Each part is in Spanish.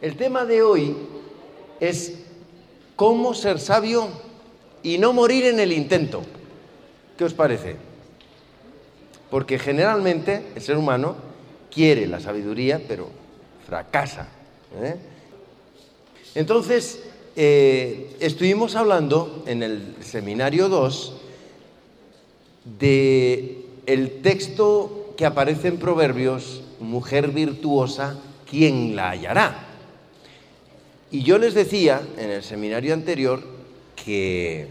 El tema de hoy es cómo ser sabio y no morir en el intento. ¿Qué os parece? Porque generalmente el ser humano quiere la sabiduría, pero fracasa. ¿eh? Entonces, eh, estuvimos hablando en el seminario 2 de el texto que aparece en Proverbios, mujer virtuosa, ¿quién la hallará? Y yo les decía en el seminario anterior que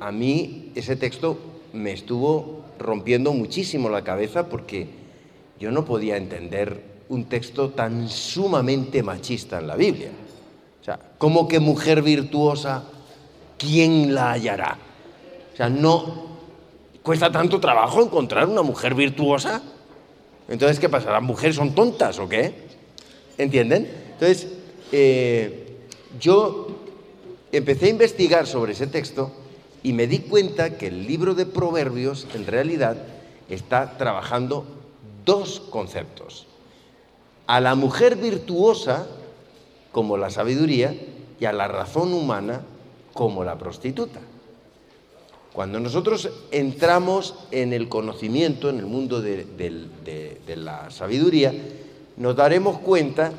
a mí ese texto me estuvo rompiendo muchísimo la cabeza porque yo no podía entender un texto tan sumamente machista en la Biblia. O sea, ¿cómo que mujer virtuosa, quién la hallará? O sea, no cuesta tanto trabajo encontrar una mujer virtuosa. Entonces, ¿qué pasa? ¿Las mujeres son tontas o qué? ¿Entienden? Entonces, eh, yo empecé a investigar sobre ese texto y me di cuenta que el libro de Proverbios en realidad está trabajando dos conceptos. A la mujer virtuosa como la sabiduría y a la razón humana como la prostituta. Cuando nosotros entramos en el conocimiento, en el mundo de, de la sabiduría, nos daremos cuenta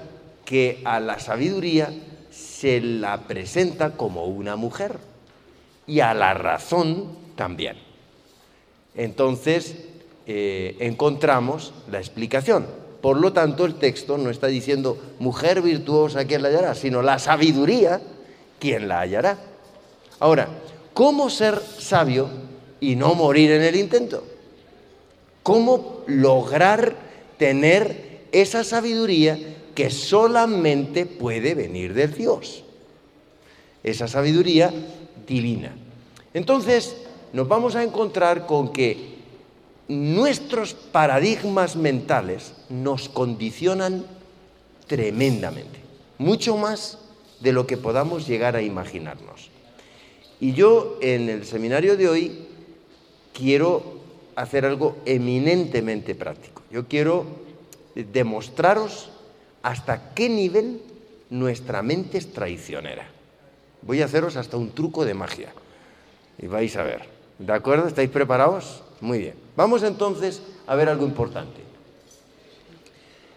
que a la sabiduría se la presenta como una mujer y a la razón también. Entonces eh, encontramos la explicación. Por lo tanto, el texto no está diciendo mujer virtuosa quien la hallará, sino la sabiduría quien la hallará. Ahora, ¿cómo ser sabio y no morir en el intento? ¿Cómo lograr tener esa sabiduría que solamente puede venir de Dios. Esa sabiduría divina. Entonces, nos vamos a encontrar con que nuestros paradigmas mentales nos condicionan tremendamente, mucho más de lo que podamos llegar a imaginarnos. Y yo en el seminario de hoy quiero hacer algo eminentemente práctico. Yo quiero demostraros hasta qué nivel nuestra mente es traicionera. Voy a haceros hasta un truco de magia y vais a ver. ¿De acuerdo? ¿Estáis preparados? Muy bien. Vamos entonces a ver algo importante.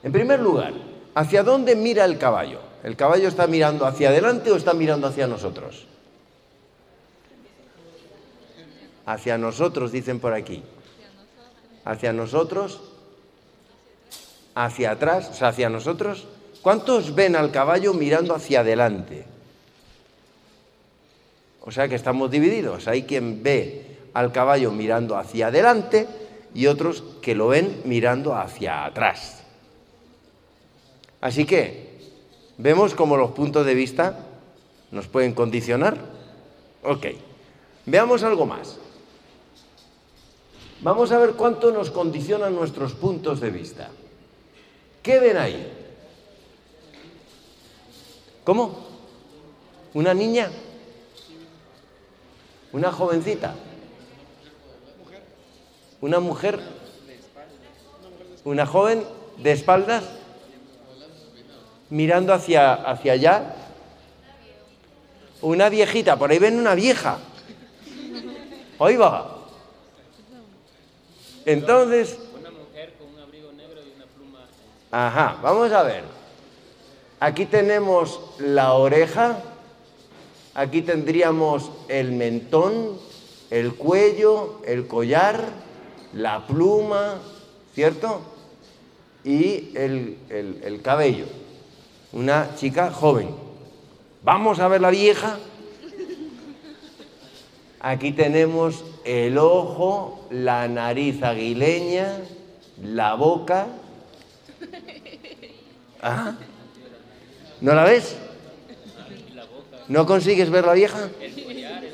En primer lugar, ¿hacia dónde mira el caballo? ¿El caballo está mirando hacia adelante o está mirando hacia nosotros? Hacia nosotros, dicen por aquí. Hacia nosotros hacia atrás, o sea, hacia nosotros. ¿Cuántos ven al caballo mirando hacia adelante? O sea que estamos divididos. Hay quien ve al caballo mirando hacia adelante y otros que lo ven mirando hacia atrás. Así que, ¿vemos cómo los puntos de vista nos pueden condicionar? Ok, veamos algo más. Vamos a ver cuánto nos condicionan nuestros puntos de vista. ¿Qué ven ahí? ¿Cómo? ¿Una niña? ¿Una jovencita? ¿Una mujer? ¿Una joven de espaldas? Mirando hacia, hacia allá. Una viejita, por ahí ven una vieja. Oiga. Entonces, Ajá, vamos a ver. Aquí tenemos la oreja, aquí tendríamos el mentón, el cuello, el collar, la pluma, ¿cierto? Y el, el cabello. Una chica joven. Vamos a ver la vieja. Aquí tenemos el ojo, la nariz aguileña, la boca, ¿Ah? ¿No la ves? ¿No consigues ver la vieja?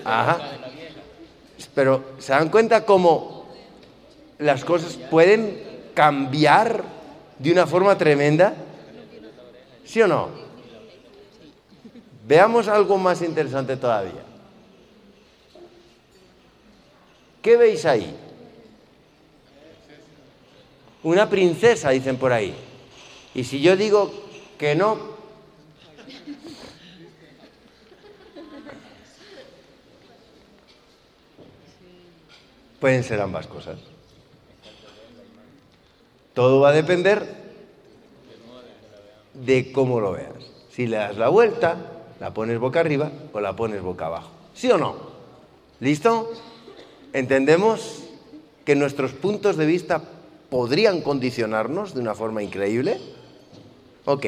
Ajá. Pero ¿se dan cuenta cómo las cosas pueden cambiar de una forma tremenda? ¿Sí o no? Veamos algo más interesante todavía. ¿Qué veis ahí? Una princesa, dicen por ahí. Y si yo digo que no, Pueden ser ambas cosas. Todo va a depender de cómo lo veas. Si le das la vuelta, la pones boca arriba o la pones boca abajo. ¿Sí o no? ¿Listo? ¿Entendemos que nuestros puntos de vista podrían condicionarnos de una forma increíble? Ok,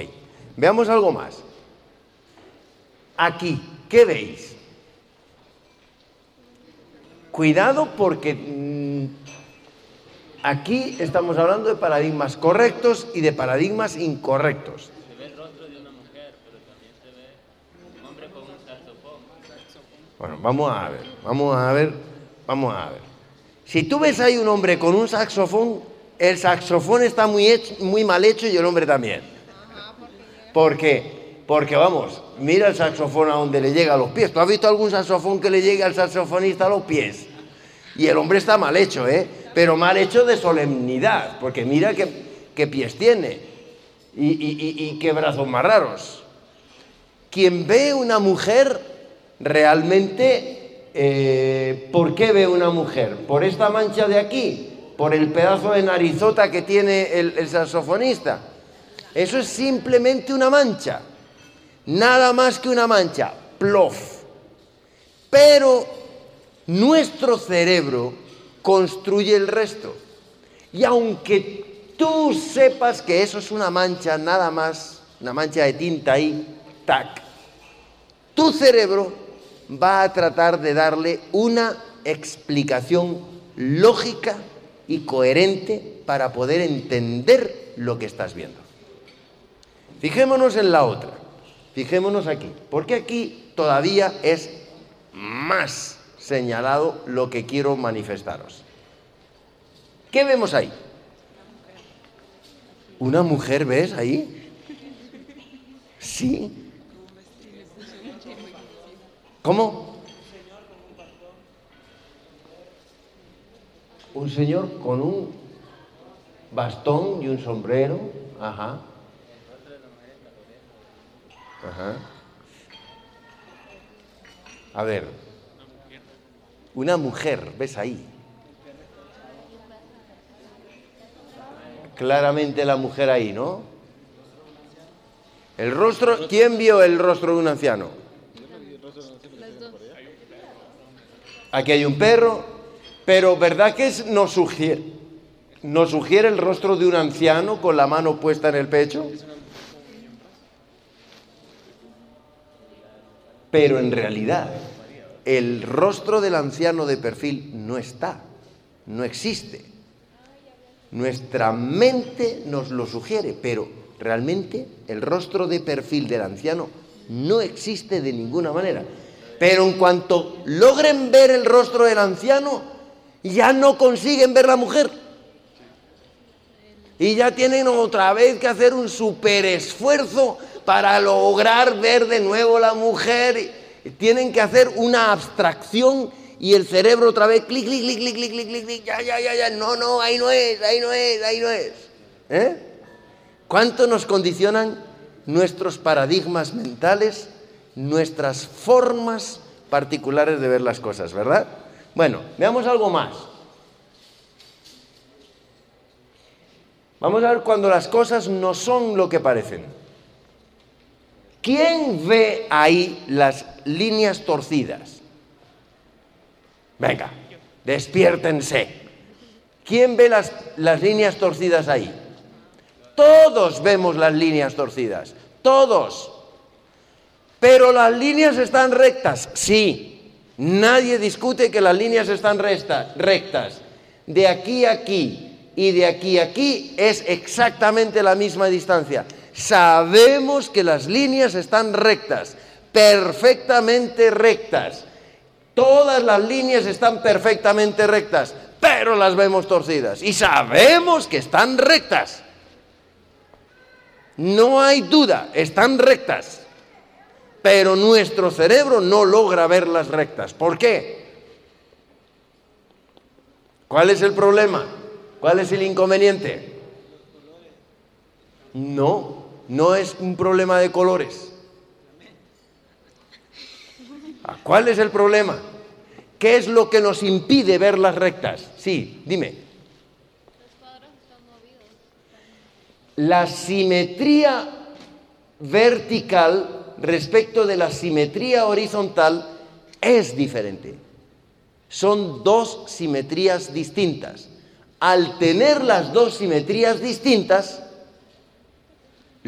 veamos algo más. Aquí, ¿qué veis? Cuidado porque mm, aquí estamos hablando de paradigmas correctos y de paradigmas incorrectos. Se ve el rostro de una mujer, pero también se ve un hombre con un saxofón. Bueno, vamos a ver, vamos a ver, vamos a ver. Si tú ves ahí un hombre con un saxofón, el saxofón está muy, hech- muy mal hecho y el hombre también. ¿Por qué? Porque vamos, mira el saxofón a donde le llega a los pies. ¿Tú has visto algún saxofón que le llegue al saxofonista a los pies? Y el hombre está mal hecho, ¿eh? Pero mal hecho de solemnidad, porque mira qué, qué pies tiene y, qué brazos más raros. Quien ve una mujer realmente, eh, ¿por qué ve una mujer? ¿Por esta mancha de aquí? ¿Por el pedazo de narizota que tiene el saxofonista? Eso es simplemente una mancha, nada más que una mancha, plof. Pero nuestro cerebro construye el resto. Y aunque tú sepas que eso es una mancha, nada más, una mancha de tinta ahí, tac, tu cerebro va a tratar de darle una explicación lógica y coherente para poder entender lo que estás viendo. Fijémonos en la otra, fijémonos aquí, porque aquí todavía es más señalado lo que quiero manifestaros. ¿Qué vemos ahí? ¿Una mujer ves ahí? Sí. ¿Cómo? Un señor con un bastón y un sombrero. Ajá. Ajá. A ver. Una mujer, ¿ves ahí? Claramente la mujer ahí, ¿no? El rostro, ¿quién vio el rostro de un anciano? Aquí hay un perro, pero ¿verdad que es- sugiere, nos sugiere el rostro de un anciano con la mano puesta en el pecho? Pero en realidad, el rostro del anciano de perfil no está, no existe. Nuestra mente nos lo sugiere, pero realmente el rostro de perfil del anciano no existe de ninguna manera. Pero en cuanto logren ver el rostro del anciano, ya no consiguen ver la mujer. Y ya tienen otra vez que hacer un super esfuerzo para lograr ver de nuevo la mujer. Tienen que hacer una abstracción y el cerebro otra vez, clic, clic, clic, clic, clic, clic, clic, clic, ya, ya, ya, ya, no, no, ahí no es, ahí no es, ahí no es. ¿Eh? ¿Cuánto nos condicionan nuestros paradigmas mentales, nuestras formas particulares de ver las cosas, verdad? Bueno, veamos algo más. Vamos a ver cuando las cosas no son lo que parecen. ¿Quién ve ahí las líneas torcidas? Venga, despiértense. ¿Quién ve las, las líneas torcidas ahí? Todos vemos las líneas torcidas, todos. Pero las líneas están rectas, sí. Nadie discute que las líneas están rectas. De aquí a aquí y de aquí a aquí es exactamente la misma distancia. Sabemos que las líneas están rectas, perfectamente rectas. Todas las líneas están perfectamente rectas, pero las vemos torcidas. Y sabemos que están rectas. No hay duda, están rectas. Pero nuestro cerebro no logra verlas rectas. ¿Por qué? ¿Cuál es el problema? ¿Cuál es el inconveniente? No, no es un problema de colores. ¿Cuál es el problema? ¿Qué es lo que nos impide ver las rectas? Sí, dime. Los están movidos. La simetría vertical respecto de la simetría horizontal es diferente. Son dos simetrías distintas. Al tener las dos simetrías distintas,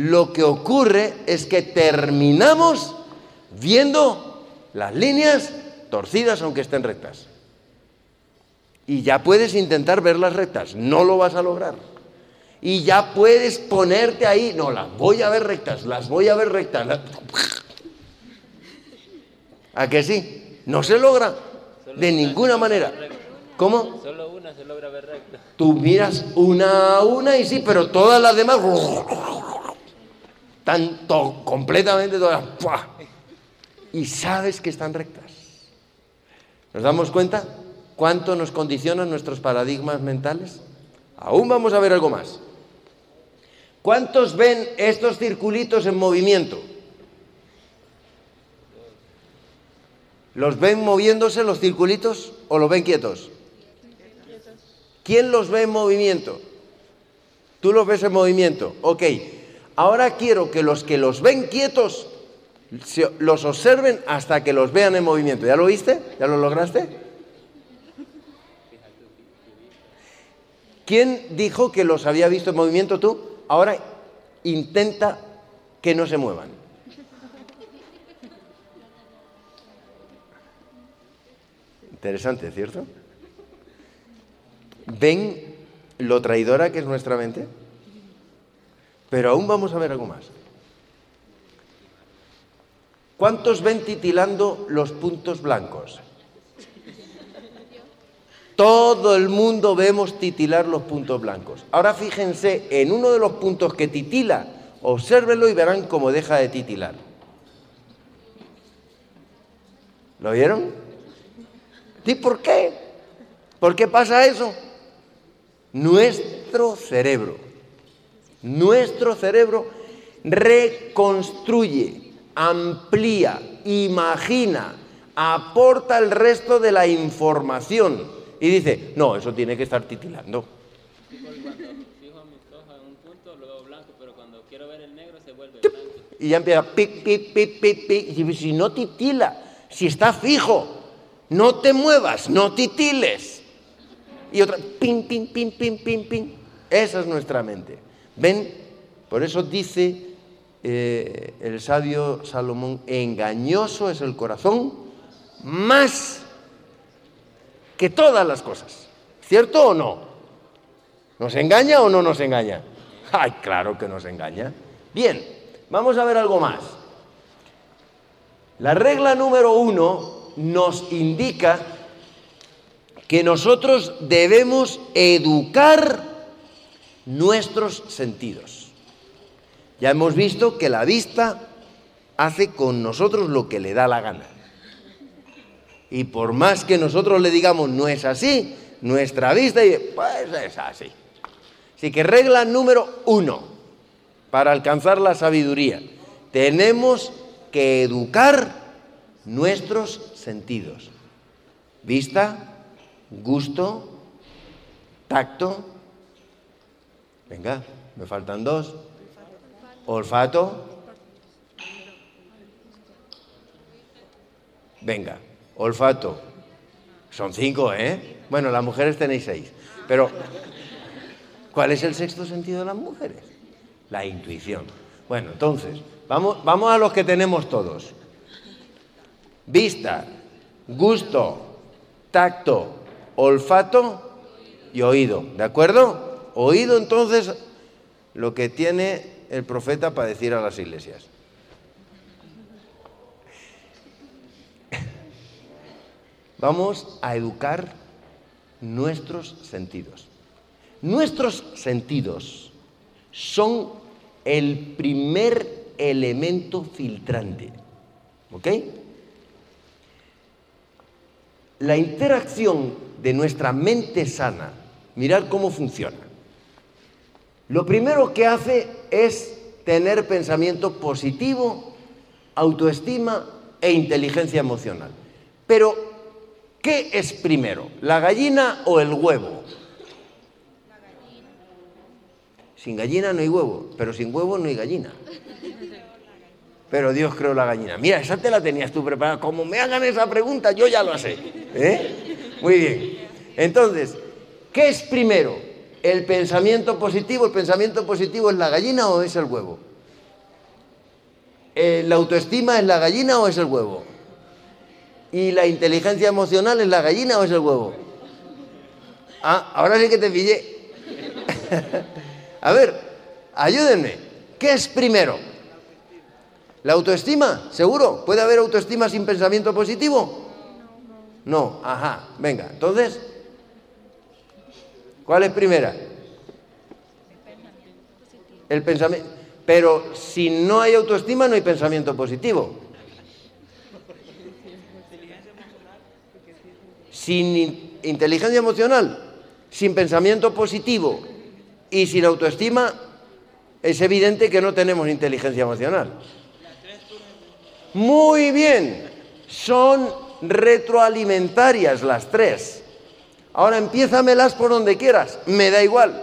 lo que ocurre es que terminamos viendo las líneas torcidas aunque estén rectas. Y ya puedes intentar ver las rectas, no lo vas a lograr. Y ya puedes ponerte ahí, no, las voy a ver rectas, las voy a ver rectas. las- ¿A que sí? No se logra de ninguna manera. ¿Cómo? Solo una se logra ver recta. Tú miras una a una y sí, pero todas las demás están completamente todas. Y sabes que están rectas. ¿Nos damos cuenta cuánto nos condicionan nuestros paradigmas mentales? Aún vamos a ver algo más. ¿Cuántos ven estos circulitos en movimiento? ¿Los ven moviéndose los circulitos o los ven quietos? ¿Quién los ve en movimiento? Tú los ves en movimiento. Ok. Ahora quiero que los que los ven quietos los observen hasta que los vean en movimiento. ¿Ya lo viste? ¿Ya lo lograste? ¿Quién dijo que los había visto en movimiento tú? Ahora intenta que no se muevan. Interesante, ¿cierto? ¿Ven lo traidora que es nuestra mente? Pero aún vamos a ver algo más. ¿Cuántos ven titilando los puntos blancos? Todo el mundo vemos titilar los puntos blancos. Ahora fíjense en uno de los puntos que titila, obsérvenlo y verán cómo deja de titilar. ¿Lo vieron? ¿Y por qué? ¿Por qué pasa eso? Nuestro cerebro, nuestro cerebro reconstruye, amplía, imagina, aporta el resto de la información y dice, no, eso tiene que estar titilando. Y ya empieza pic, pic, pic, pic, pic. Y si no titila, si está fijo, no te muevas, no titiles. Y otra, ping, ping, ping, ping, ping, ping. Esa es nuestra mente. ¿Ven? Por eso dice eh, el sabio Salomón, engañoso es el corazón más que todas las cosas. ¿Cierto o no? ¿Nos engaña o no nos engaña? Ay, claro que nos engaña. Bien, vamos a ver algo más. La regla número uno nos indica que nosotros debemos educar nuestros sentidos. Ya hemos visto que la vista hace con nosotros lo que le da la gana. Y por más que nosotros le digamos no es así, nuestra vista dice, pues es así. Así que regla número uno, para alcanzar la sabiduría, tenemos que educar nuestros sentidos. Vista, gusto, tacto. Venga, me faltan dos. Olfato. Venga, olfato. Son cinco, ¿eh? Bueno, las mujeres tenéis seis. Pero, ¿cuál es el sexto sentido de las mujeres? La intuición. Bueno, entonces, vamos, vamos a los que tenemos todos. Vista, gusto, tacto, olfato y oído. ¿De acuerdo? Oído entonces lo que tiene el profeta para decir a las iglesias. Vamos a educar nuestros sentidos. Nuestros sentidos son el primer elemento filtrante. ¿Ok? La interacción de nuestra mente sana, mirar cómo funciona. Lo primero que hace es tener pensamiento positivo, autoestima e inteligencia emocional. Pero, ¿qué es primero? ¿La gallina o el huevo? Sin gallina no hay huevo, pero sin huevo no hay gallina. Pero Dios creó la gallina. Mira, esa te la tenías tú preparada. Como me hagan esa pregunta, yo ya lo sé. ¿Eh? Muy bien. Entonces, ¿qué es primero? ¿El pensamiento positivo? ¿El pensamiento positivo es la gallina o es el huevo? Eh, ¿La autoestima es la gallina o es el huevo? ¿Y la inteligencia emocional es la gallina o es el huevo? Ah, ahora sí que te pillé. A ver, ayúdenme. ¿Qué es primero? ¿La autoestima? ¿Seguro? ¿Puede haber autoestima sin pensamiento positivo? No, ajá, venga. Entonces, ¿cuál es primera? El pensamiento. Pero si no hay autoestima, no hay pensamiento positivo. Sin inteligencia emocional, sin pensamiento positivo y sin autoestima, es evidente que no tenemos inteligencia emocional. Muy bien, son retroalimentarias las tres. Ahora empiézamelas por donde quieras, me da igual.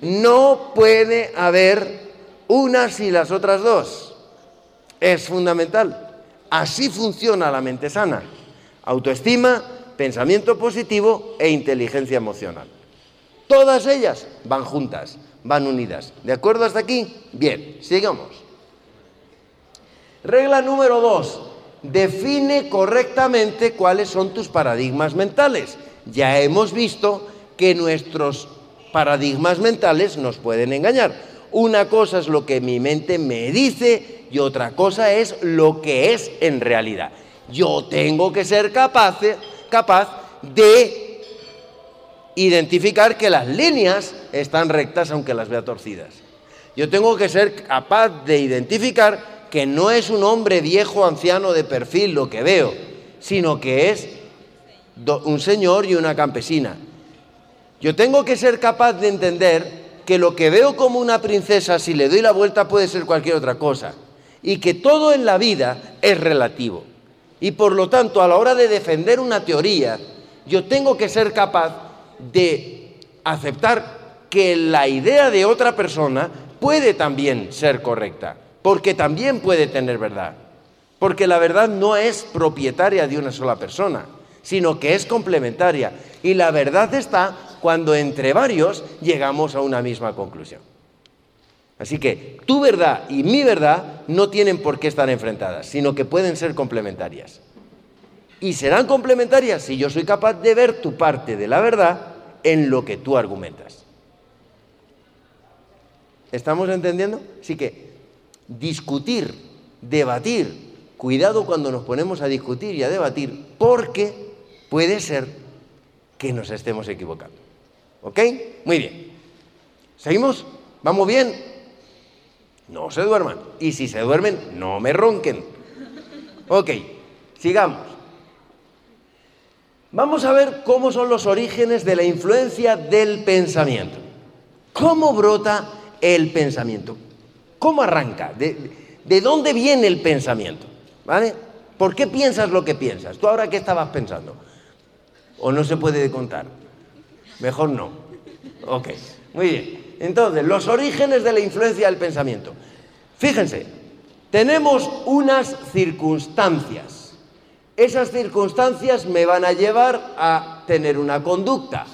No puede haber unas y las otras dos. Es fundamental. Así funciona la mente sana. Autoestima, pensamiento positivo e inteligencia emocional. Todas ellas van juntas, van unidas. ¿De acuerdo hasta aquí? Bien, sigamos. Regla número dos. Define correctamente cuáles son tus paradigmas mentales. Ya hemos visto que nuestros paradigmas mentales nos pueden engañar. Una cosa es lo que mi mente me dice y otra cosa es lo que es en realidad. Yo tengo que ser capaz, capaz de identificar que las líneas están rectas aunque las vea torcidas. Yo tengo que ser capaz de identificar que no es un hombre viejo, anciano de perfil lo que veo, sino que es un señor y una campesina. Yo tengo que ser capaz de entender que lo que veo como una princesa, si le doy la vuelta, puede ser cualquier otra cosa. Y que todo en la vida es relativo. Y por lo tanto, a la hora de defender una teoría, yo tengo que ser capaz de aceptar que la idea de otra persona puede también ser correcta porque también puede tener verdad. Porque la verdad no es propietaria de una sola persona, sino que es complementaria. Y la verdad está cuando entre varios llegamos a una misma conclusión. Así que tu verdad y mi verdad no tienen por qué estar enfrentadas, sino que pueden ser complementarias. Y serán complementarias si yo soy capaz de ver tu parte de la verdad en lo que tú argumentas. ¿Estamos entendiendo? Así que discutir, debatir. Cuidado cuando nos ponemos a discutir y a debatir, porque puede ser que nos estemos equivocando. ¿Ok? Muy bien. ¿Seguimos? ¿Vamos bien? No se duerman. Y si se duermen, no me ronquen. Ok, sigamos. Vamos a ver cómo son los orígenes de la influencia del pensamiento. ¿Cómo brota el pensamiento? ¿Cómo arranca? ¿De, dónde viene el pensamiento? ¿Vale? ¿Por qué piensas lo que piensas? ¿Tú ahora qué estabas pensando? ¿O no se puede contar? Mejor no. Ok, muy bien. Entonces, los orígenes de la influencia del pensamiento. Fíjense, tenemos unas circunstancias. Esas circunstancias me van a llevar a tener una conducta.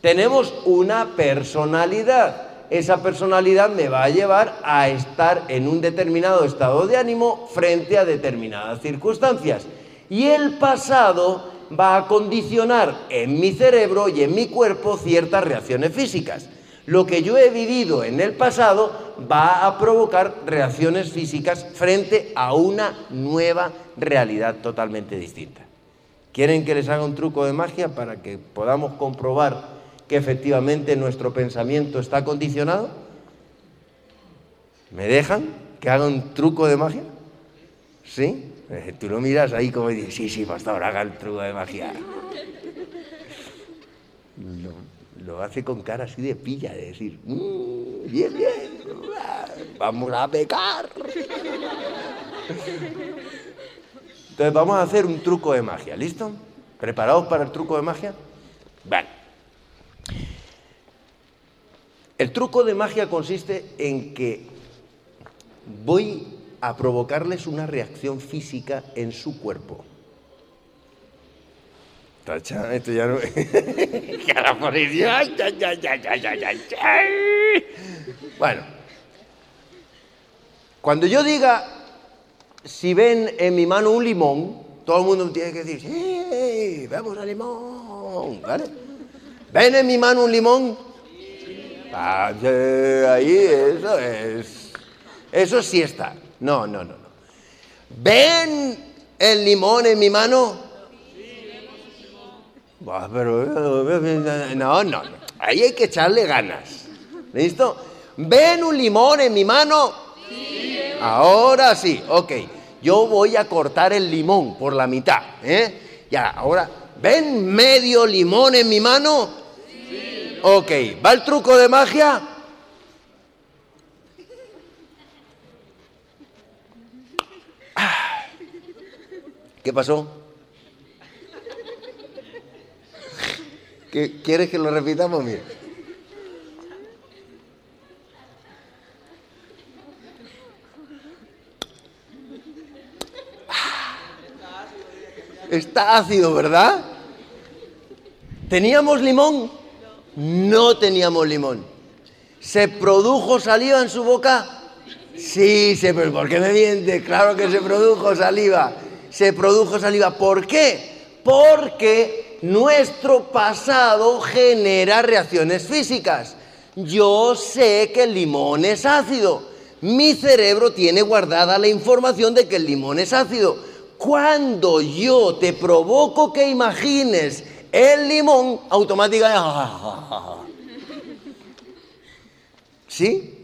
Tenemos una personalidad esa personalidad me va a llevar a estar en un determinado estado de ánimo frente a determinadas circunstancias. Y el pasado va a condicionar en mi cerebro y en mi cuerpo ciertas reacciones físicas. Lo que yo he vivido en el pasado va a provocar reacciones físicas frente a una nueva realidad totalmente distinta. ¿Quieren que les haga un truco de magia para que podamos comprobar que efectivamente nuestro pensamiento está condicionado? ¿Me dejan que haga un truco de magia? ¿Sí? Tú lo miras ahí como dices, sí, sí, pastor, haga el truco de magia. Lo, hace con cara así de pilla, de decir, mm, bien, bien, vamos a pecar. Entonces vamos a hacer un truco de magia, ¿listo? ¿Preparados para el truco de magia? Vale. El truco de magia consiste en que voy a provocarles una reacción física en su cuerpo. Tacha, esto ya no. bueno. Cuando yo diga, si ven en mi mano un limón, todo el mundo tiene que decir, ¡sí! ¡Vamos al limón! ¿Vale? ¿Ven en mi mano un limón? Ah, ahí, eso es. Eso sí está. No, no, no, no. ¿Ven el limón en mi mano? Pero, no, no, no. Ahí hay que echarle ganas. ¿Listo? ¿Ven un limón en mi mano? Ahora sí, ok. Yo voy a cortar el limón por la mitad. ¿eh? Ya, ahora, ¿ven medio limón en mi mano? Ok, ¿va el truco de magia? ¿Qué pasó? ¿Qué- ¿Quieres que lo repitamos? Mira. Está ácido, ¿verdad? ¿Teníamos limón? No teníamos limón. ¿Se produjo saliva en su boca? Sí, se, ¿por qué me miente? Claro que se produjo saliva. Se produjo saliva. ¿Por qué? Porque nuestro pasado genera reacciones físicas. Yo sé que el limón es ácido. Mi cerebro tiene guardada la información de que el limón es ácido. Cuando yo te provoco que imagines el limón, automáticamente... ¿Sí?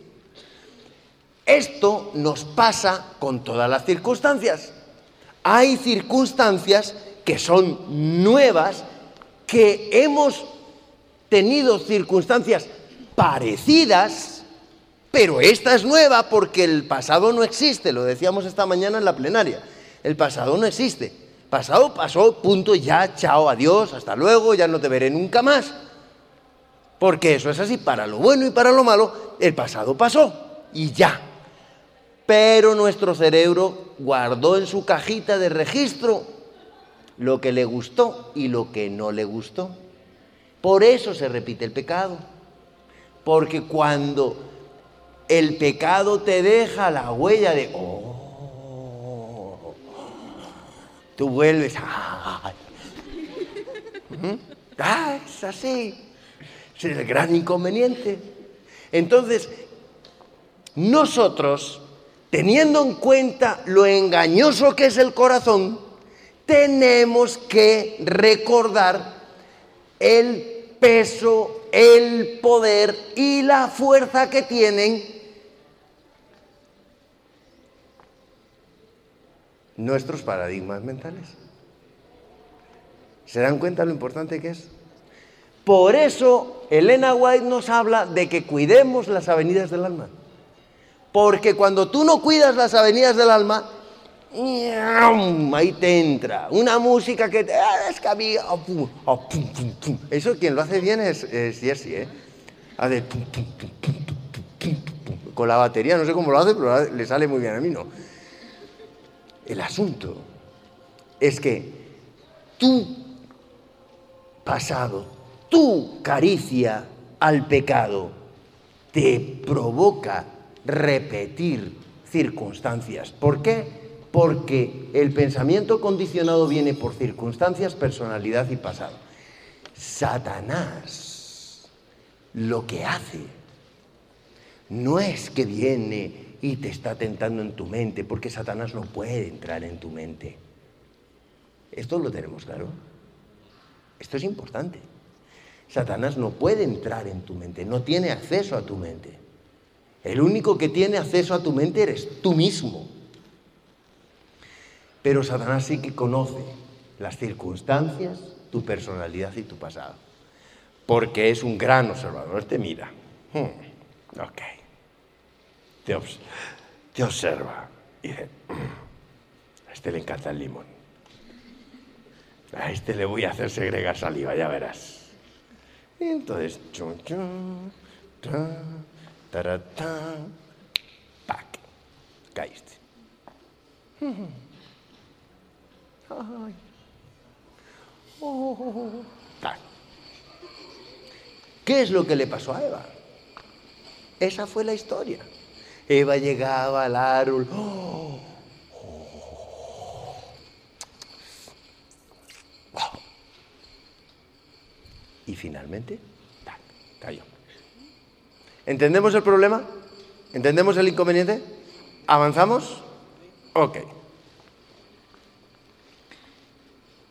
Esto nos pasa con todas las circunstancias. Hay circunstancias que son nuevas, que hemos tenido circunstancias parecidas, pero esta es nueva porque el pasado no existe, lo decíamos esta mañana en la plenaria. El pasado no existe. Pasado pasó, punto, ya, chao, adiós, hasta luego, ya no te veré nunca más. Porque eso es así, para lo bueno y para lo malo, el pasado pasó y ya. Pero nuestro cerebro guardó en su cajita de registro lo que le gustó y lo que no le gustó. Por eso se repite el pecado. Porque cuando el pecado te deja la huella de, oh, tú vuelves, ¿Mm? ah, es así, es el gran inconveniente. Entonces, nosotros, teniendo en cuenta lo engañoso que es el corazón, tenemos que recordar el peso, el poder y la fuerza que tienen nuestros paradigmas mentales. ¿Se dan cuenta lo importante que es? Por eso Elena White nos habla de que cuidemos las avenidas del alma. Porque cuando tú no cuidas las avenidas del alma, ahí te entra una música que te... ah, es que a mí, ah, pum, ah, pum, pum, pum. Eso quien lo hace bien es, es ¿eh? Hace con la batería, no sé cómo lo hace, pero le sale muy bien a mí, ¿no? El asunto es que tu pasado, tu caricia al pecado, te provoca repetir circunstancias. ¿Por qué? Porque el pensamiento condicionado viene por circunstancias, personalidad y pasado. Satanás lo que hace no es que viene y te está tentando en tu mente, porque Satanás no puede entrar en tu mente. Esto lo tenemos claro. Esto es importante. Satanás no puede entrar en tu mente, no tiene acceso a tu mente. El único que tiene acceso a tu mente eres tú mismo. Pero Satanás sí que conoce las circunstancias, tu personalidad y tu pasado. Porque es un gran observador, te mira. Hmm, ok. Te, obs- te observa y dice, "Mm, a este le encanta el limón. A este le voy a hacer segregar saliva, ya verás. Y entonces, chun, chun, tan, taratán, pac, caíste. Ay. Oh, tac. ¿Qué es lo que le pasó a Eva? Esa fue la historia. Eva llegaba al árbol. ¡oh! ¡Wow! Y finalmente, ¡tac! cayó. ¿Entendemos el problema? ¿Entendemos el inconveniente? ¿Avanzamos? Ok.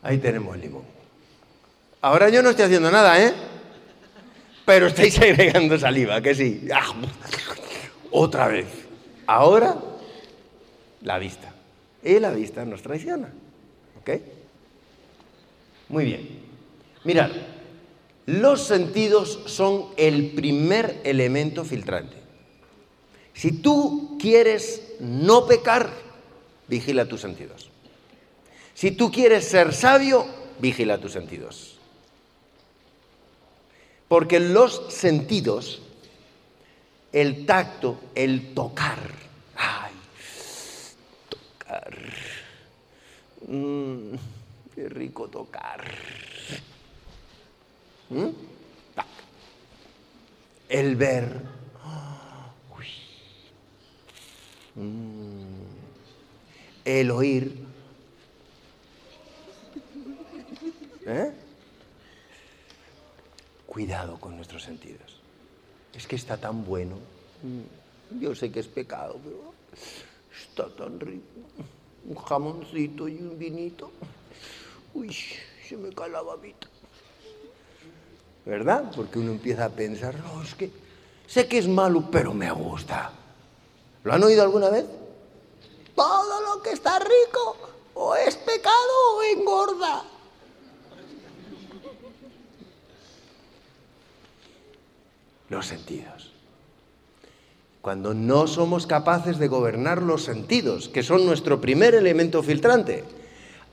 Ahí tenemos el limón. Ahora yo no estoy haciendo nada, ¿eh? Pero estáis agregando saliva, que sí. ¡Ah! Otra vez. Ahora, la vista. Y la vista nos traiciona. ¿Ok? Muy bien. Mirad, los sentidos son el primer elemento filtrante. Si tú quieres no pecar, vigila tus sentidos. Si tú quieres ser sabio, vigila tus sentidos. Porque los sentidos, el tacto, el tocar, ay, tocar, mm, qué rico tocar. ¿Mm? El ver, mm, el oír, ¿Eh? Cuidado con nuestros sentidos. Es que está tan bueno. Mm, Yo sé que es pecado, pero está tan rico. Un jamoncito y un vinito. Uy, se me cae la babita. ¿Verdad? Porque uno empieza a pensar, no, es que sé que es malo, pero me gusta. ¿Lo han oído alguna vez? Todo lo que está rico o es pecado o engorda. los sentidos. Cuando no somos capaces de gobernar los sentidos, que son nuestro primer elemento filtrante,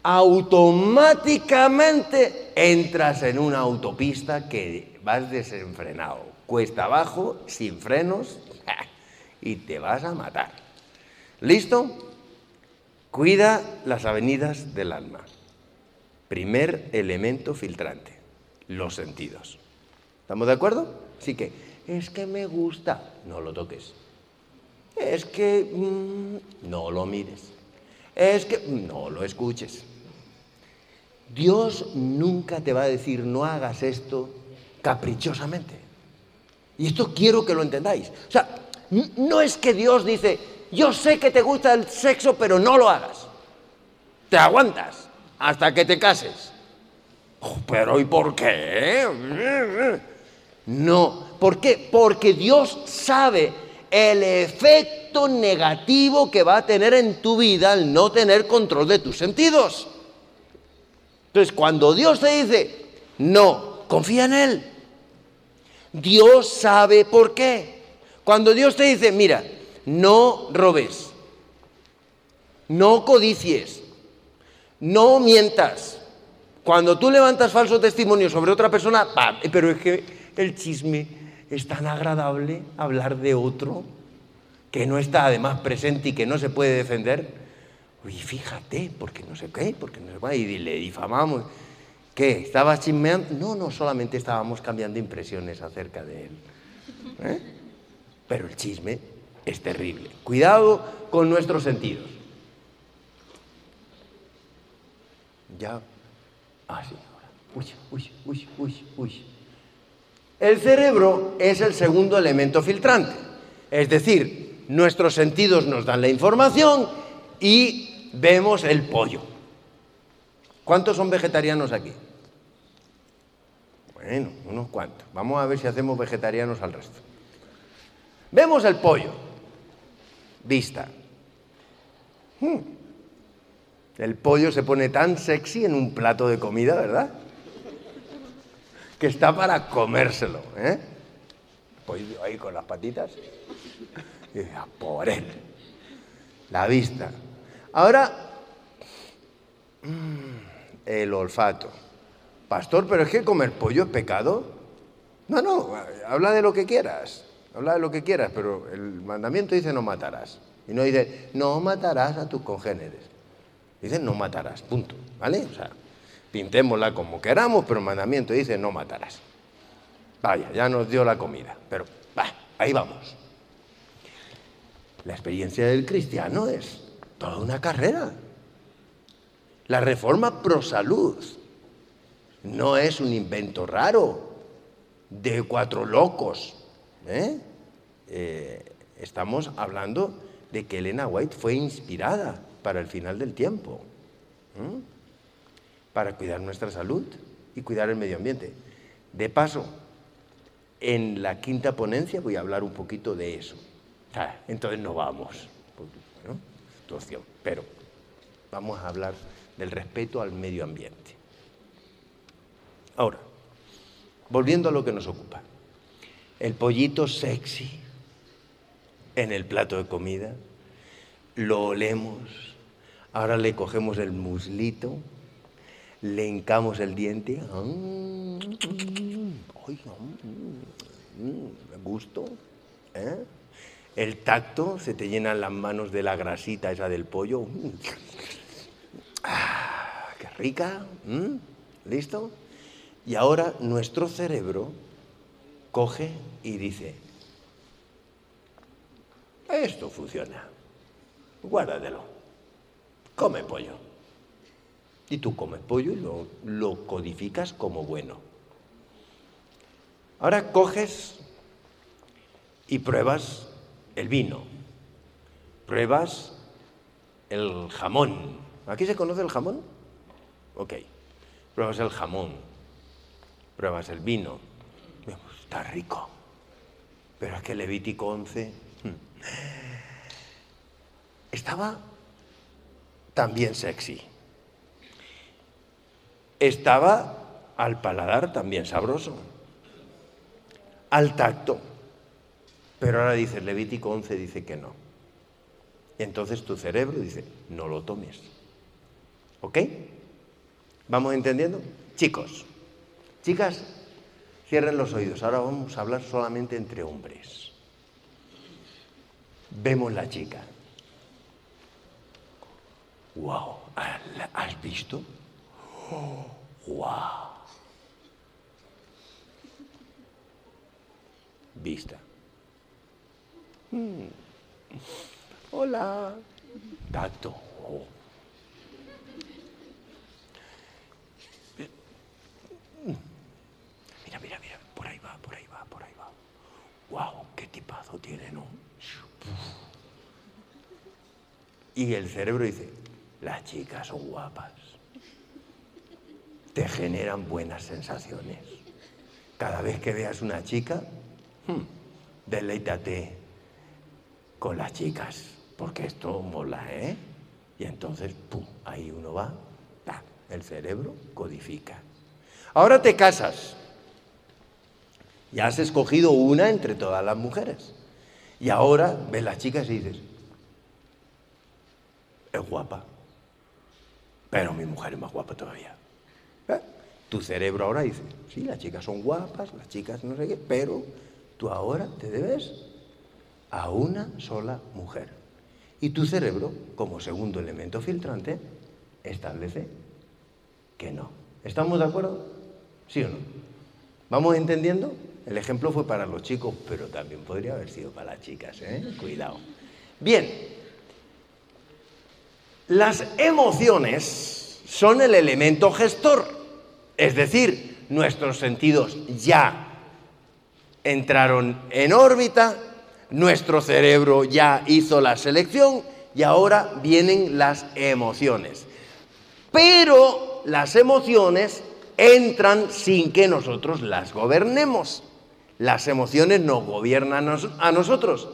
automáticamente entras en una autopista que vas desenfrenado, cuesta abajo, sin frenos, y te vas a matar. ¿Listo? Cuida las avenidas del alma. Primer elemento filtrante, los sentidos. ¿Estamos de acuerdo? Así que, es que me gusta, no lo toques. Es que mm, no lo mires. Es que no lo escuches. Dios nunca te va a decir no hagas esto caprichosamente. Y esto quiero que lo entendáis. O sea, no es que Dios dice, yo sé que te gusta el sexo, pero no lo hagas. Te aguantas hasta que te cases. Pero ¿y por qué? No. ¿Por qué? Porque Dios sabe el efecto negativo que va a tener en tu vida el no tener control de tus sentidos. Entonces, cuando Dios te dice, no, confía en Él. Dios sabe por qué. Cuando Dios te dice, mira, no robes, no codicies, no mientas. Cuando tú levantas falso testimonio sobre otra persona, ¡pam! pero es que el chisme es tan agradable hablar de otro que no está además presente y que no se puede defender. Uy, fíjate, porque no sé qué, porque no sé qué, y le difamamos. ¿Qué? ¿Estabas chismeando? No, no, solamente estábamos cambiando impresiones acerca de él. ¿Eh? Pero el chisme es terrible. Cuidado con nuestros sentidos. Ya. Ah, sí. Uy, uy, uy, uy, uy. El cerebro es el segundo elemento filtrante. Es decir, nuestros sentidos nos dan la información y vemos el pollo. ¿Cuántos son vegetarianos aquí? Bueno, unos cuantos. Vamos a ver si hacemos vegetarianos al resto. Vemos el pollo. Vista. Hmm. El pollo se pone tan sexy en un plato de comida, ¿verdad? que está para comérselo. ¿eh? Pues ahí con las patitas. Y a por él. La vista. Ahora, mm, el olfato. Pastor, pero es que comer pollo es pecado. No, no, habla de lo que quieras, habla de lo que quieras, pero el mandamiento dice no matarás. Y no dice, no matarás a tus congéneres. Dice, no matarás, punto. ¿Vale? O sea, pintémosla como queramos, pero el mandamiento dice, no matarás. Vaya, ya nos dio la comida, pero va, ahí vamos. La experiencia del cristiano es toda una carrera. La reforma pro salud no es un invento raro de cuatro locos. ¿eh? Eh, estamos hablando de que Elena White fue inspirada para el final del tiempo, para cuidar nuestra salud y cuidar el medio ambiente. De paso, en la quinta ponencia voy a hablar un poquito de eso. Ah, entonces no vamos, ¿no? Pero vamos a hablar del respeto al medio ambiente. Ahora, volviendo a lo que nos ocupa, el pollito sexy en el plato de comida, lo olemos, ahora le cogemos el muslito, le hincamos el diente, ¡ay, gusto! ¿eh? El tacto, se te llenan las manos de la grasita esa del pollo. ¡Ah, ¡Qué rica! ¿Listo? Y ahora nuestro cerebro coge y dice, esto funciona, guárdatelo, come pollo. Y tú comes pollo y lo, lo codificas como bueno. Ahora coges y pruebas el vino, pruebas el jamón. ¿Aquí se conoce el jamón? Ok. Pruebas el jamón, pruebas el vino. Está rico. Pero es que Levítico 11 hmm, estaba también sexy. Estaba al paladar también sabroso. Al tacto pero ahora dice, Levítico 11 dice que no. Entonces tu cerebro dice, no lo tomes. ¿Ok? ¿Vamos entendiendo? Chicos, chicas, cierren los oídos. Ahora vamos a hablar solamente entre hombres. Vemos la chica. ¡Wow! ¿Has visto? ¡Wow! Vista. Mm. Hola. Tacto. Mira, mira, mira. Por ahí va, por ahí va, por ahí va. ¡Wow! ¡Qué tipazo tiene, no! Y el cerebro dice, las chicas son guapas. Te generan buenas sensaciones. Cada vez que veas una chica, hmm, deleítate con las chicas, porque esto mola, ¿eh? Y entonces, ¡pum!, ahí uno va, el cerebro codifica. Ahora te casas. Ya has escogido una entre todas las mujeres. Y ahora ves las chicas y dices, es guapa, pero mi mujer es más guapa todavía. ¿Eh? Tu cerebro ahora dice, sí, las chicas son guapas, las chicas no sé qué, pero tú ahora te debes a una sola mujer. Y tu cerebro, como segundo elemento filtrante, establece que no. ¿Estamos de acuerdo? ¿Sí o no? ¿Vamos entendiendo? El ejemplo fue para los chicos, pero también podría haber sido para las chicas, ¿eh? Cuidado. Bien, las emociones son el elemento gestor, es decir, nuestros sentidos ya entraron en órbita nuestro cerebro ya hizo la selección y ahora vienen las emociones. Pero las emociones entran sin que nosotros las gobernemos. Las emociones nos gobiernan a nosotros.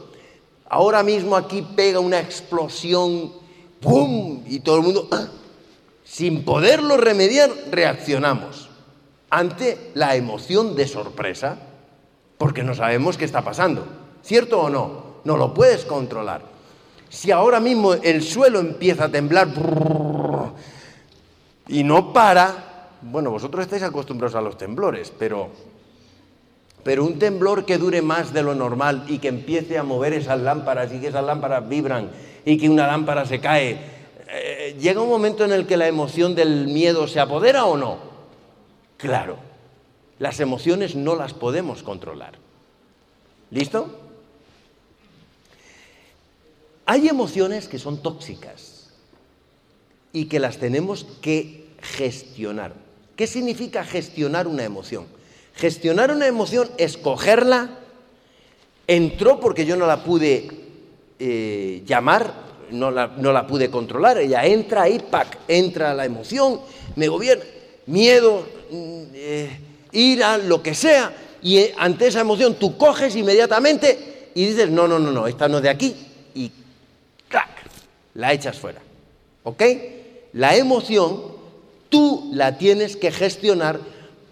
Ahora mismo aquí pega una explosión, ¡pum! Y todo el mundo, ¡ah! sin poderlo remediar, reaccionamos ante la emoción de sorpresa, porque no sabemos qué está pasando. ¿Cierto o no? No lo puedes controlar. Si ahora mismo el suelo empieza a temblar, Y no para, bueno, vosotros estáis acostumbrados a los temblores, pero, pero un temblor que dure más de lo normal y que empiece a mover esas lámparas y que esas lámparas vibran y que una lámpara se cae, eh, ¿llega un momento en el que la emoción del miedo se apodera o no? Claro, las emociones no las podemos controlar. ¿Listo? Hay emociones que son tóxicas y que las tenemos que gestionar. ¿Qué significa gestionar una emoción? Gestionar una emoción es cogerla, entró porque yo no la pude eh, llamar, no la, no la, pude controlar, ella entra ahí, pac, entra la emoción, me gobierna, miedo, mm, eh, ira, lo que sea, y eh, ante esa emoción tú coges inmediatamente y dices, no, no, no, no, esta no es de aquí. La echas fuera. ¿Ok? La emoción tú la tienes que gestionar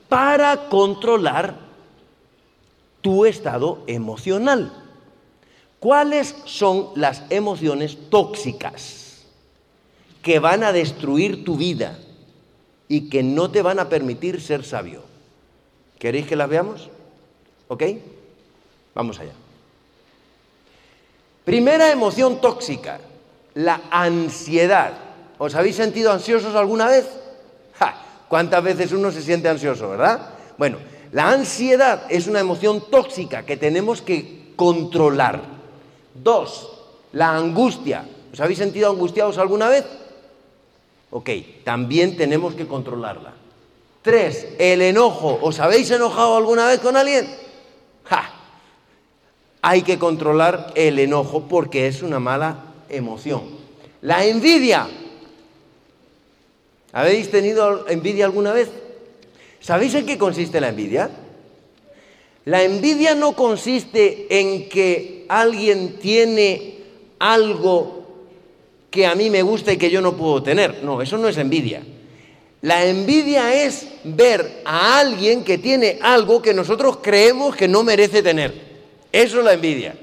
para controlar tu estado emocional. ¿Cuáles son las emociones tóxicas que van a destruir tu vida y que no te van a permitir ser sabio? ¿Queréis que las veamos? ¿Ok? Vamos allá. Primera emoción tóxica, la ansiedad. ¿Os habéis sentido ansiosos alguna vez? ¿Cuántas veces uno se siente ansioso, verdad? Bueno, la ansiedad es una emoción tóxica que tenemos que controlar. Dos, la angustia. ¿Os habéis sentido angustiados alguna vez? Ok, también tenemos que controlarla. Tres, el enojo. ¿Os habéis enojado alguna vez con alguien? ¡Ja! Hay que controlar el enojo porque es una mala emoción. La envidia. ¿Habéis tenido envidia alguna vez? ¿Sabéis en qué consiste la envidia? La envidia no consiste en que alguien tiene algo que a mí me gusta y que yo no puedo tener. No, eso no es envidia. La envidia es ver a alguien que tiene algo que nosotros creemos que no merece tener. Eso es la envidia.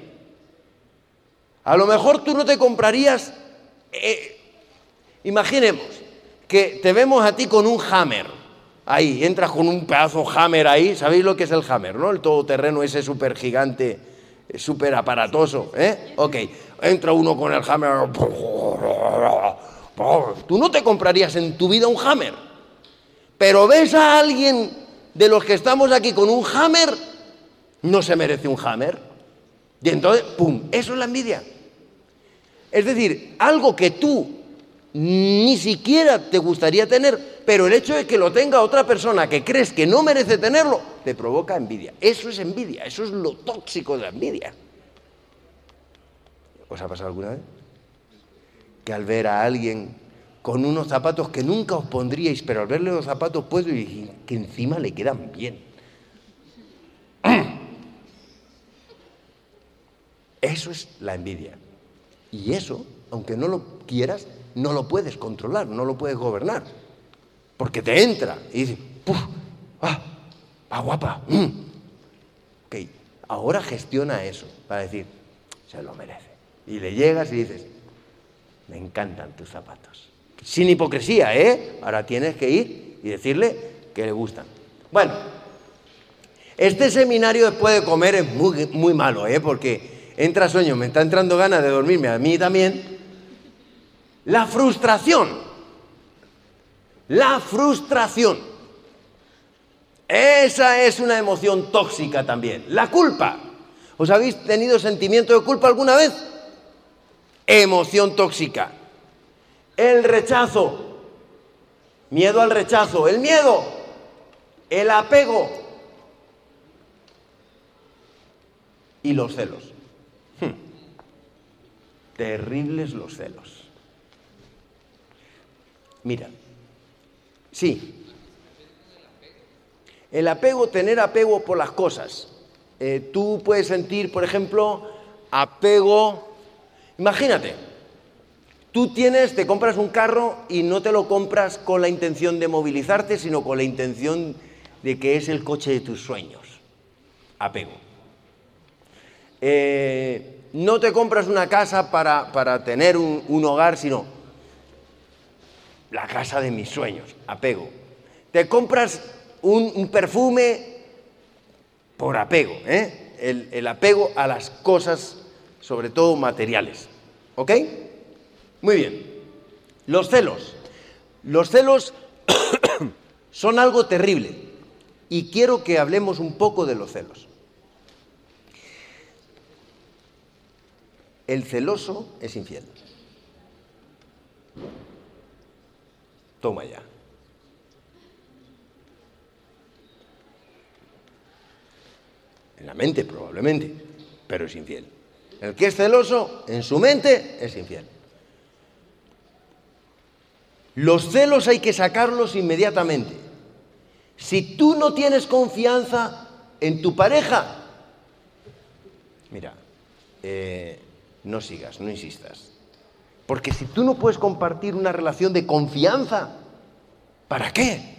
A lo mejor tú no te comprarías, eh, imaginemos que te vemos a ti con un hammer, ahí, entras con un pedazo hammer ahí, ¿sabéis lo que es el hammer, no? El todoterreno ese súper gigante, súper aparatoso, ¿eh? Ok, entra uno con el hammer, tú no te comprarías en tu vida un hammer, pero ves a alguien de los que estamos aquí con un hammer, no se merece un hammer. Y entonces, ¡pum! Eso es la envidia. Es decir, algo que tú ni siquiera te gustaría tener, pero el hecho de que lo tenga otra persona que crees que no merece tenerlo, te provoca envidia. Eso es envidia, eso es lo tóxico de la envidia. ¿Os ha pasado alguna vez? Que al ver a alguien con unos zapatos que nunca os pondríais, pero al verle los zapatos puedo y que encima le quedan bien. Eso es la envidia. Y eso, aunque no lo quieras, no lo puedes controlar, no lo puedes gobernar. Porque te entra y dices, ¡puf! ¡Ah! ¡Ah, guapa! Mm". Ok, ahora gestiona eso para decir, se lo merece. Y le llegas y dices, me encantan tus zapatos. Sin hipocresía, ¿eh? Ahora tienes que ir y decirle que le gustan. Bueno, este seminario después de comer es muy, muy malo, ¿eh? Porque entra sueño, me está entrando ganas de dormirme, a mí también. La frustración. La frustración. Esa es una emoción tóxica también. La culpa. ¿Os habéis tenido sentimiento de culpa alguna vez? Emoción tóxica. El rechazo. Miedo al rechazo. El miedo. El apego. Y los celos. Terribles los celos. Mira, sí. El apego, tener apego por las cosas. Eh, tú puedes sentir, por ejemplo, apego. Imagínate, tú tienes, te compras un carro y no te lo compras con la intención de movilizarte, sino con la intención de que es el coche de tus sueños. Apego. Eh, no te compras una casa para, para tener un, hogar, sino la casa de mis sueños, apego. Te compras un, un perfume por apego, ¿eh? el, el apego a las cosas, sobre todo materiales. ¿Ok? Muy bien. Los celos. Los celos son algo terrible y quiero que hablemos un poco de los celos. El celoso es infiel. Toma ya. En la mente probablemente, pero es infiel. El que es celoso, en su mente, es infiel. Los celos hay que sacarlos inmediatamente. Si tú no tienes confianza en tu pareja, mira, eh, no sigas, no insistas. Porque si tú no puedes compartir una relación de confianza, ¿para qué?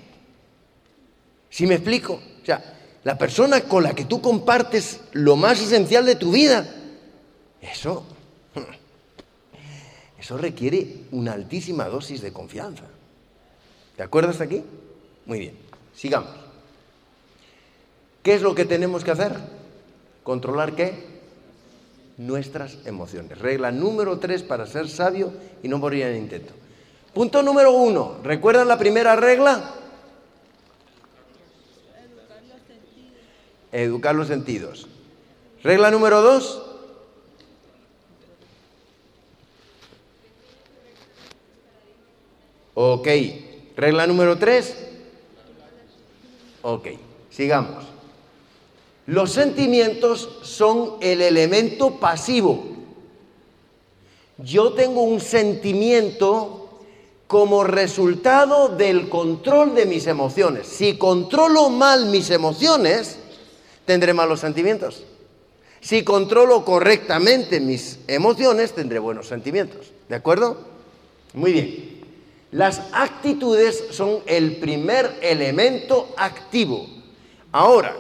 Si me explico? O sea, la persona con la que tú compartes lo más esencial de tu vida, eso, eso requiere una altísima dosis de confianza. ¿De acuerdo hasta aquí? Muy bien, sigamos. ¿Qué es lo que tenemos que hacer? ¿Controlar qué? Nuestras emociones. Regla número tres para ser sabio y no morir en intento. Punto número uno. ¿Recuerdan la primera regla? Educar los sentidos. Regla número dos. Ok. Regla número tres. Ok. Sigamos. Los sentimientos son el elemento pasivo. Yo tengo un sentimiento como resultado del control de mis emociones. Si controlo mal mis emociones, tendré malos sentimientos. Si controlo correctamente mis emociones, tendré buenos sentimientos. ¿De acuerdo? Muy bien. Las actitudes son el primer elemento activo. Ahora,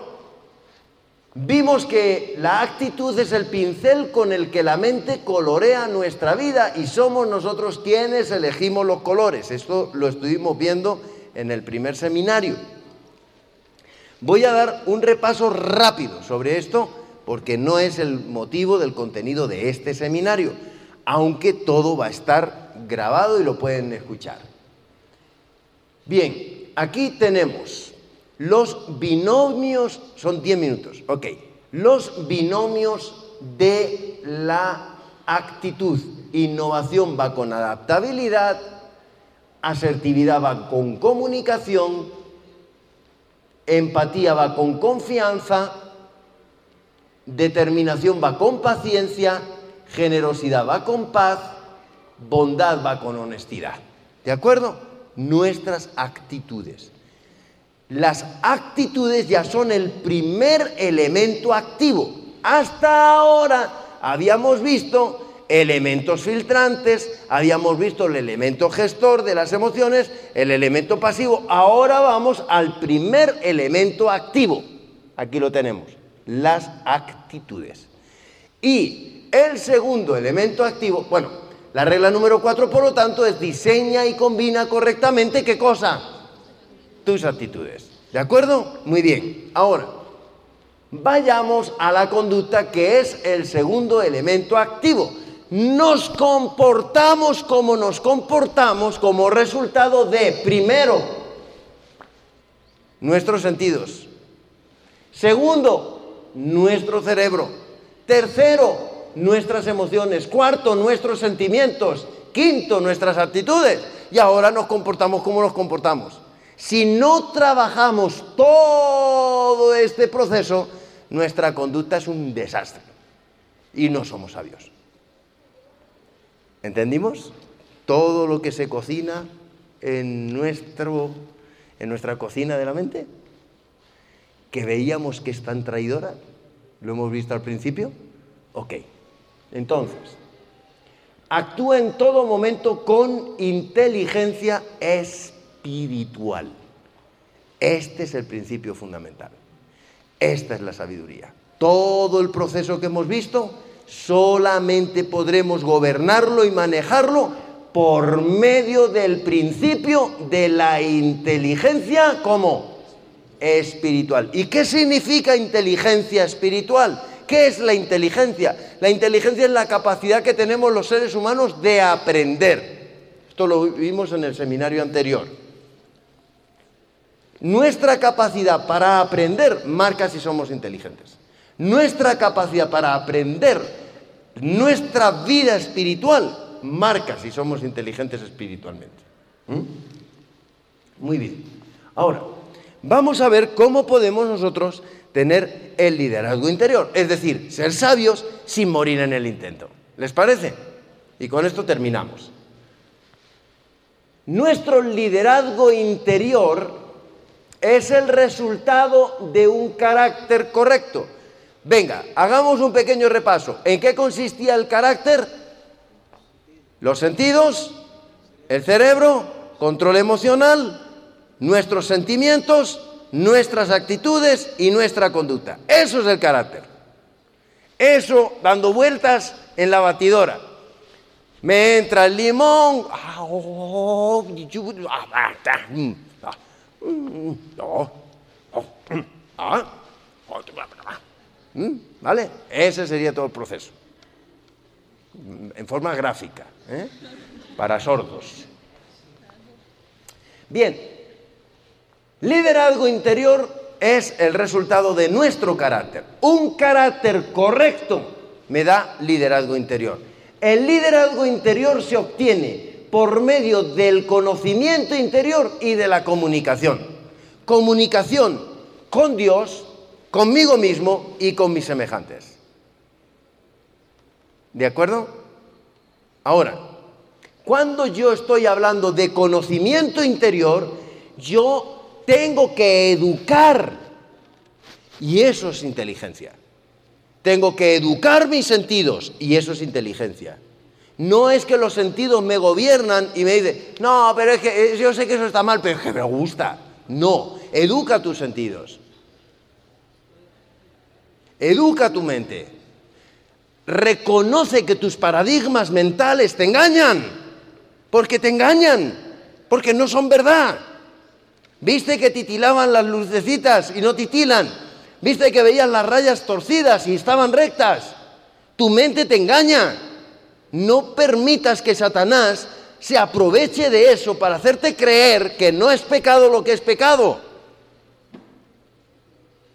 vimos que la actitud es el pincel con el que la mente colorea nuestra vida y somos nosotros quienes elegimos los colores. Esto lo estuvimos viendo en el primer seminario. Voy a dar un repaso rápido sobre esto porque no es el motivo del contenido de este seminario, aunque todo va a estar grabado y lo pueden escuchar. Bien, aquí tenemos los binomios, son 10 minutos, ok, los binomios de la actitud. Innovación va con adaptabilidad, asertividad va con comunicación, empatía va con confianza, determinación va con paciencia, generosidad va con paz, bondad va con honestidad. ¿De acuerdo? Nuestras actitudes. Las actitudes ya son el primer elemento activo. Hasta ahora habíamos visto elementos filtrantes, habíamos visto el elemento gestor de las emociones, el elemento pasivo. Ahora vamos al primer elemento activo. Aquí lo tenemos, las actitudes. Y el segundo elemento activo, bueno, la regla número cuatro, por lo tanto, es diseña y combina correctamente qué cosa? Tus actitudes. ¿De acuerdo? Muy bien. Ahora, vayamos a la conducta que es el segundo elemento activo nos comportamos como nos comportamos como resultado de, primero, nuestros sentidos. Segundo, nuestro cerebro. Tercero, nuestras emociones. Cuarto, nuestros sentimientos. Quinto, nuestras actitudes. Y ahora nos comportamos como nos comportamos. Si no trabajamos todo este proceso, nuestra conducta es un desastre. Y no somos sabios. ¿Entendimos? Todo lo que se cocina en, nuestro, en nuestra cocina de la mente, que veíamos que es tan traidora, lo hemos visto al principio. Ok, entonces, actúa en todo momento con inteligencia espiritual. Este es el principio fundamental. Esta es la sabiduría. Todo el proceso que hemos visto solamente podremos gobernarlo y manejarlo por medio del principio de la inteligencia como espiritual. ¿Y qué significa inteligencia espiritual? ¿Qué es la inteligencia? La inteligencia es la capacidad que tenemos los seres humanos de aprender. Esto lo vimos en el seminario anterior. Nuestra capacidad para aprender marca si somos inteligentes. Nuestra capacidad para aprender, nuestra vida espiritual, marca si somos inteligentes espiritualmente. ¿Mm? Muy bien. Ahora, vamos a ver cómo podemos nosotros tener el liderazgo interior, es decir, ser sabios sin morir en el intento. ¿Les parece? Y con esto terminamos. Nuestro liderazgo interior es el resultado de un carácter correcto. Venga, hagamos un pequeño repaso. ¿En qué consistía el carácter? Los sentidos, el cerebro, control emocional, nuestros sentimientos, nuestras actitudes y nuestra conducta. Eso es el carácter. Eso dando vueltas en la batidora. Me entra el limón. ¿Vale? Ese sería todo el proceso. En forma gráfica, ¿eh? para sordos. Bien, liderazgo interior es el resultado de nuestro carácter. Un carácter correcto me da liderazgo interior. El liderazgo interior se obtiene por medio del conocimiento interior y de la comunicación. Comunicación con Dios, conmigo mismo y con mis semejantes. ¿De acuerdo? Ahora, cuando yo estoy hablando de conocimiento interior, yo tengo que educar. Y eso es inteligencia. Tengo que educar mis sentidos y eso es inteligencia. No es que los sentidos me gobiernan y me dicen, no, pero es que yo sé que eso está mal, pero es que me gusta. No, educa tus sentidos. Educa tu mente. Reconoce que tus paradigmas mentales te engañan, porque te engañan, porque no son verdad. ¿Viste que titilaban las lucecitas y no titilan? ¿Viste que veían las rayas torcidas y estaban rectas? Tu mente te engaña. No permitas que Satanás se aproveche de eso para hacerte creer que no es pecado lo que es pecado.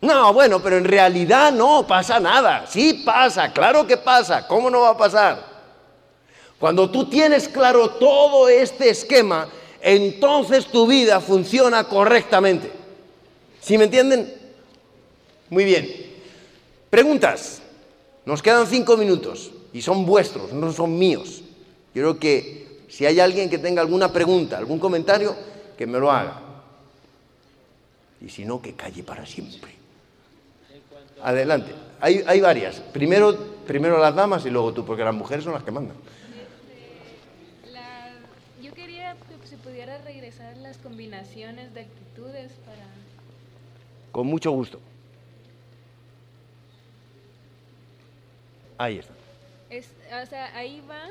No, bueno, pero en realidad no pasa nada. Sí pasa, claro que pasa. ¿Cómo no va a pasar? Cuando tú tienes claro todo este esquema, entonces tu vida funciona correctamente. ¿Sí me entienden? Muy bien. Preguntas. Nos quedan cinco minutos y son vuestros, no son míos. Quiero que si hay alguien que tenga alguna pregunta, algún comentario, que me lo haga. Y si no, que calle para siempre. Adelante. Hay, hay varias. Primero, primero las damas y luego tú, porque las mujeres son las que mandan. La- yo quería que se pudiera regresar las combinaciones de actitudes para... Con mucho gusto. Ahí está. Es, o sea, ahí va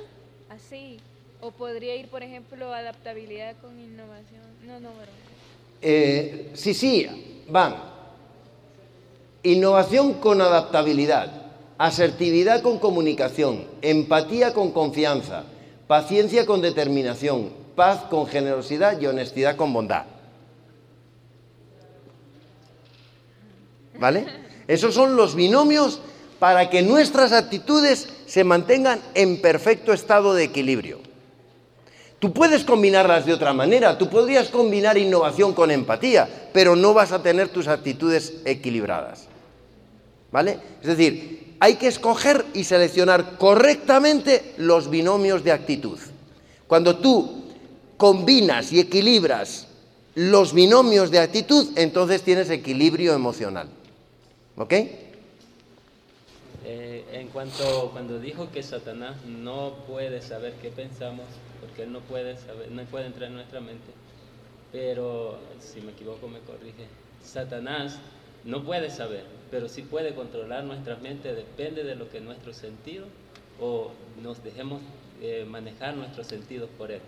así. O podría ir, por ejemplo, adaptabilidad con innovación. No, no, pero... Eh, sí, sí, van. Innovación con adaptabilidad, asertividad con comunicación, empatía con confianza, paciencia con determinación, paz con generosidad y honestidad con bondad. ¿Vale? Esos son los binomios para que nuestras actitudes se mantengan en perfecto estado de equilibrio. Tú puedes combinarlas de otra manera, tú podrías combinar innovación con empatía, pero no vas a tener tus actitudes equilibradas. ¿Vale? Es decir, hay que escoger y seleccionar correctamente los binomios de actitud. Cuando tú combinas y equilibras los binomios de actitud, entonces tienes equilibrio emocional. ¿Ok? Eh, en cuanto cuando dijo que Satanás no puede saber qué pensamos, porque él no puede saber, no puede entrar en nuestra mente. Pero si me equivoco me corrige. Satanás no puede saber, pero sí puede controlar nuestra mente. Depende de lo que nuestro sentido o nos dejemos eh, manejar nuestros sentidos por él.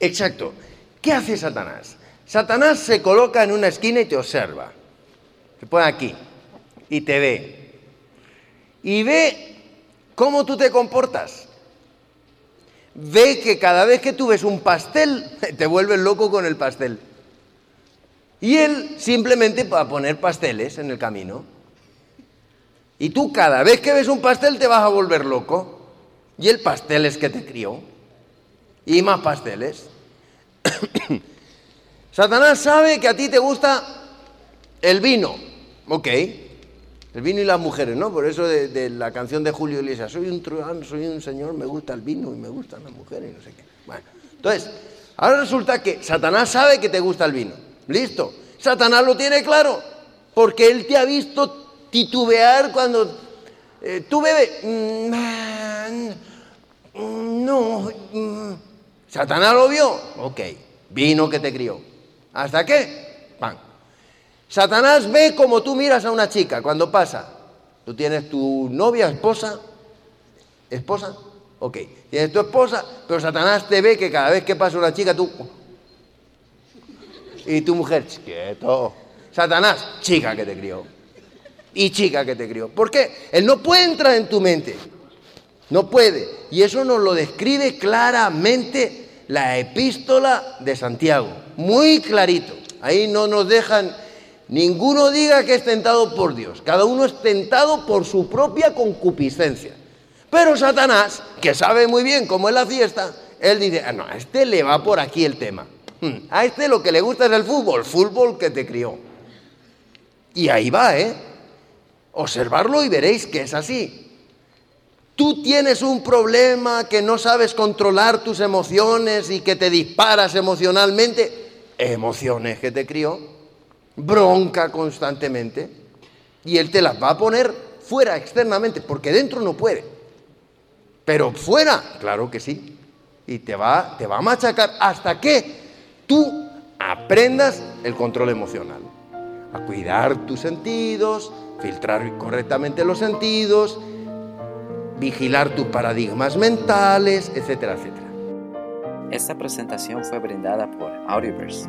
Exacto. ¿Qué hace Satanás? Satanás se coloca en una esquina y te observa. Se pone aquí y te ve. Y ve cómo tú te comportas. Ve que cada vez que tú ves un pastel, te vuelves loco con el pastel. Y él simplemente va a poner pasteles en el camino. Y tú cada vez que ves un pastel te vas a volver loco. Y el pastel es que te crió. Y más pasteles. Satanás sabe que a ti te gusta el vino. Ok. El vino y las mujeres, ¿no? Por eso de, la canción de Julio Iglesias, soy un truán, soy un señor, me gusta el vino y me gustan las mujeres y no sé qué. Bueno, entonces, ahora resulta que Satanás sabe que te gusta el vino. Listo. Satanás lo tiene claro, porque él te ha visto titubear cuando eh, tú bebes. Mm, mm, no. Mm. Satanás lo vio. Ok. Vino que te crió. ¿Hasta qué? Satanás ve como tú miras a una chica cuando pasa. Tú tienes tu novia, esposa. ¿Esposa? Ok. Tienes tu esposa, pero Satanás te ve que cada vez que pasa una chica tú y tu mujer, quieto. Satanás, chica que te crió. Y chica que te crió. ¿Por qué? Él no puede entrar en tu mente. No puede. Y eso nos lo describe claramente la epístola de Santiago. Muy clarito. Ahí no nos dejan, ninguno diga que es tentado por Dios. Cada uno es tentado por su propia concupiscencia. Pero Satanás, que sabe muy bien cómo es la fiesta, él dice, ah, no, a este le va por aquí el tema. Hmm. A este lo que le gusta es el fútbol, fútbol que te crió. Y ahí va, ¿eh? Observarlo y veréis que es así. Tú tienes un problema que no sabes controlar tus emociones y que te disparas emocionalmente, emociones que te crió, bronca constantemente, y él te las va a poner fuera externamente, porque dentro no puede. Pero fuera, claro que sí. Y te va, te va a machacar hasta que tú aprendas el control emocional, a cuidar tus sentidos, filtrar correctamente los sentidos, vigilar tus paradigmas mentales, etcétera, etcétera. Esta presentación fue brindada por Audioverse,